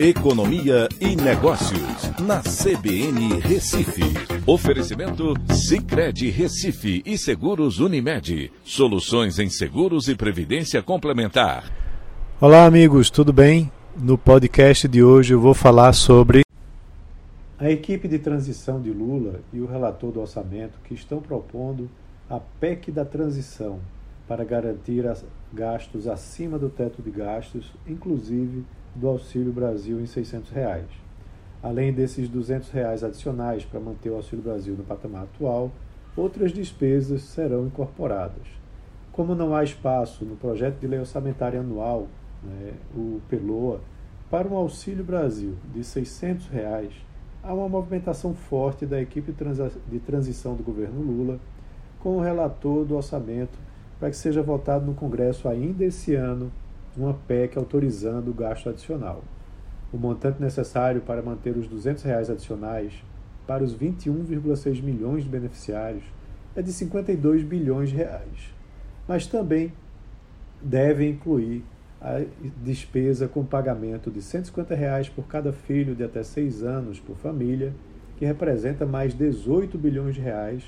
Economia e Negócios, na CBN Recife. Oferecimento Cicred Recife e Seguros Unimed. Soluções em seguros e previdência complementar. Olá, amigos, tudo bem? No podcast de hoje eu vou falar sobre a equipe de transição de Lula e o relator do orçamento que estão propondo a PEC da transição para garantir gastos acima do teto de gastos, inclusive do Auxílio Brasil em 600 reais. Além desses 200 reais adicionais para manter o Auxílio Brasil no patamar atual, outras despesas serão incorporadas. Como não há espaço no projeto de lei orçamentária anual, né, o PELOA, para um Auxílio Brasil de 600 reais, há uma movimentação forte da equipe de transição do governo Lula com o relator do orçamento para que seja votado no Congresso ainda esse ano uma PEC autorizando o gasto adicional. O montante necessário para manter os 200 reais adicionais para os 21,6 milhões de beneficiários é de 52 bilhões de reais, mas também deve incluir a despesa com pagamento de 150 reais por cada filho de até 6 anos por família, que representa mais 18 bilhões de reais,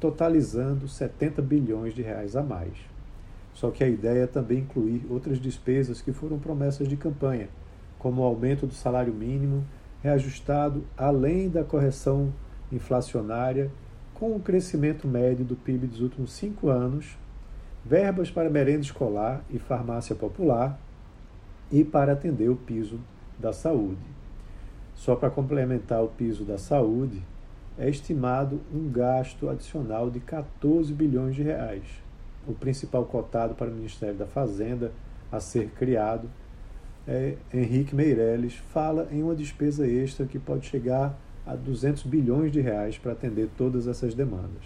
totalizando 70 bilhões de reais a mais. Só que a ideia é também incluir outras despesas que foram promessas de campanha, como o aumento do salário mínimo, reajustado além da correção inflacionária, com o crescimento médio do PIB dos últimos cinco anos, verbas para merenda escolar e farmácia popular e para atender o piso da saúde. Só para complementar o piso da saúde, é estimado um gasto adicional de 14 bilhões de reais o principal cotado para o Ministério da Fazenda a ser criado, é, Henrique Meirelles, fala em uma despesa extra que pode chegar a 200 bilhões de reais para atender todas essas demandas.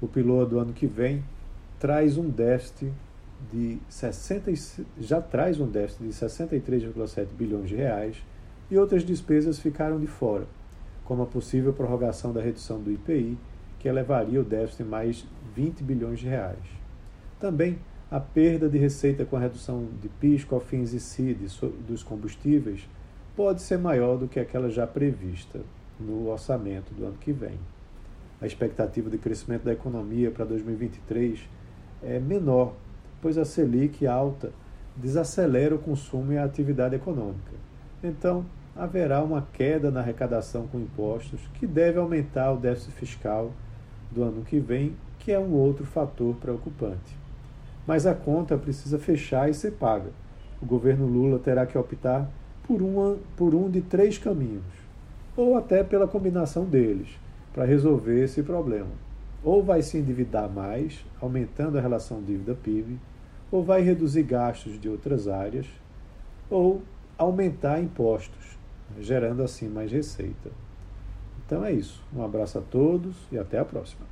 O piloto do ano que vem traz um déficit de 60, já traz um déficit de 63,7 bilhões de reais e outras despesas ficaram de fora, como a possível prorrogação da redução do IPI, que elevaria o déficit em mais 20 bilhões de reais. Também a perda de receita com a redução de PIS, COFINS e CID dos combustíveis pode ser maior do que aquela já prevista no orçamento do ano que vem. A expectativa de crescimento da economia para 2023 é menor, pois a Selic alta desacelera o consumo e a atividade econômica. Então, haverá uma queda na arrecadação com impostos, que deve aumentar o déficit fiscal do ano que vem, que é um outro fator preocupante mas a conta precisa fechar e ser paga. O governo Lula terá que optar por, uma, por um de três caminhos, ou até pela combinação deles, para resolver esse problema. Ou vai se endividar mais, aumentando a relação dívida-PIB, ou vai reduzir gastos de outras áreas, ou aumentar impostos, gerando assim mais receita. Então é isso. Um abraço a todos e até a próxima.